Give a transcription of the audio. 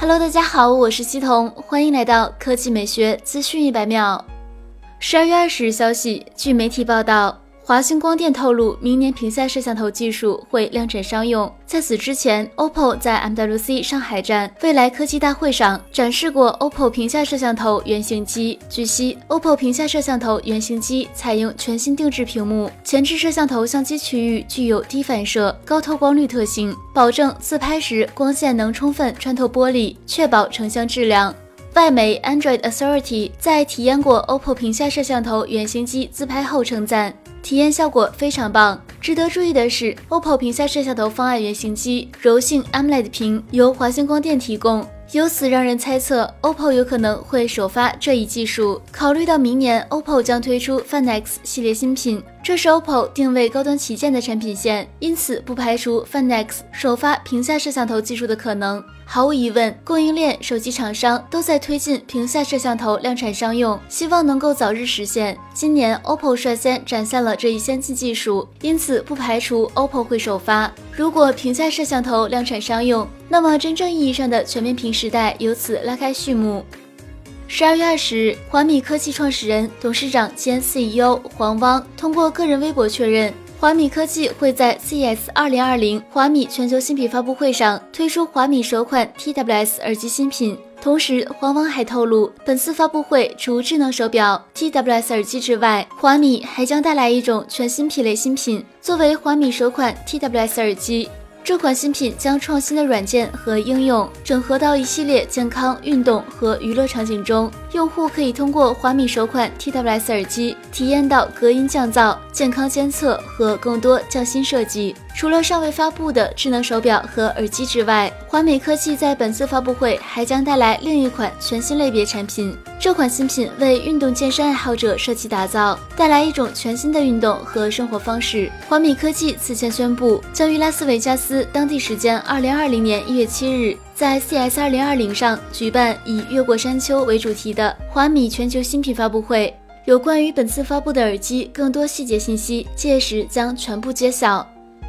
Hello，大家好，我是西彤，欢迎来到科技美学资讯一百秒。十二月二十日消息，据媒体报道。华星光电透露，明年屏下摄像头技术会量产商用。在此之前，OPPO 在 MWC 上海站未来科技大会上展示过 OPPO 屏下摄像头原型机。据悉，OPPO 屏下摄像头原型机采用全新定制屏幕，前置摄像头相机区域具有低反射、高透光率特性，保证自拍时光线能充分穿透玻璃，确保成像质量。外媒 Android Authority 在体验过 OPPO 屏下摄像头原型机自拍后称赞。体验效果非常棒。值得注意的是，OPPO 屏下摄像头方案原型机柔性 AMOLED 屏由华星光电提供，由此让人猜测 OPPO 有可能会首发这一技术。考虑到明年 OPPO 将推出 Find X 系列新品，这是 OPPO 定位高端旗舰的产品线，因此不排除 Find X 首发屏下摄像头技术的可能。毫无疑问，供应链、手机厂商都在推进屏下摄像头量产商用，希望能够早日实现。今年，OPPO 率先展现了这一先进技术，因此不排除 OPPO 会首发。如果屏下摄像头量产商用，那么真正意义上的全面屏时代由此拉开序幕。十二月二十日，华米科技创始人、董事长兼 CEO 黄汪通过个人微博确认。华米科技会在 CES 2020华米全球新品发布会上推出华米首款 TWS 耳机新品。同时，黄汪还透露，本次发布会除智能手表、TWS 耳机之外，华米还将带来一种全新品类新品，作为华米首款 TWS 耳机。这款新品将创新的软件和应用整合到一系列健康、运动和娱乐场景中，用户可以通过华米首款 TWS 耳机体验到隔音降噪、健康监测和更多匠心设计。除了尚未发布的智能手表和耳机之外，华美科技在本次发布会还将带来另一款全新类别产品。这款新品为运动健身爱好者设计打造，带来一种全新的运动和生活方式。华米科技此前宣布，将于拉斯维加斯当地时间二零二零年一月七日，在 CS 二零二零上举办以“越过山丘”为主题的华米全球新品发布会。有关于本次发布的耳机更多细节信息，届时将全部揭晓。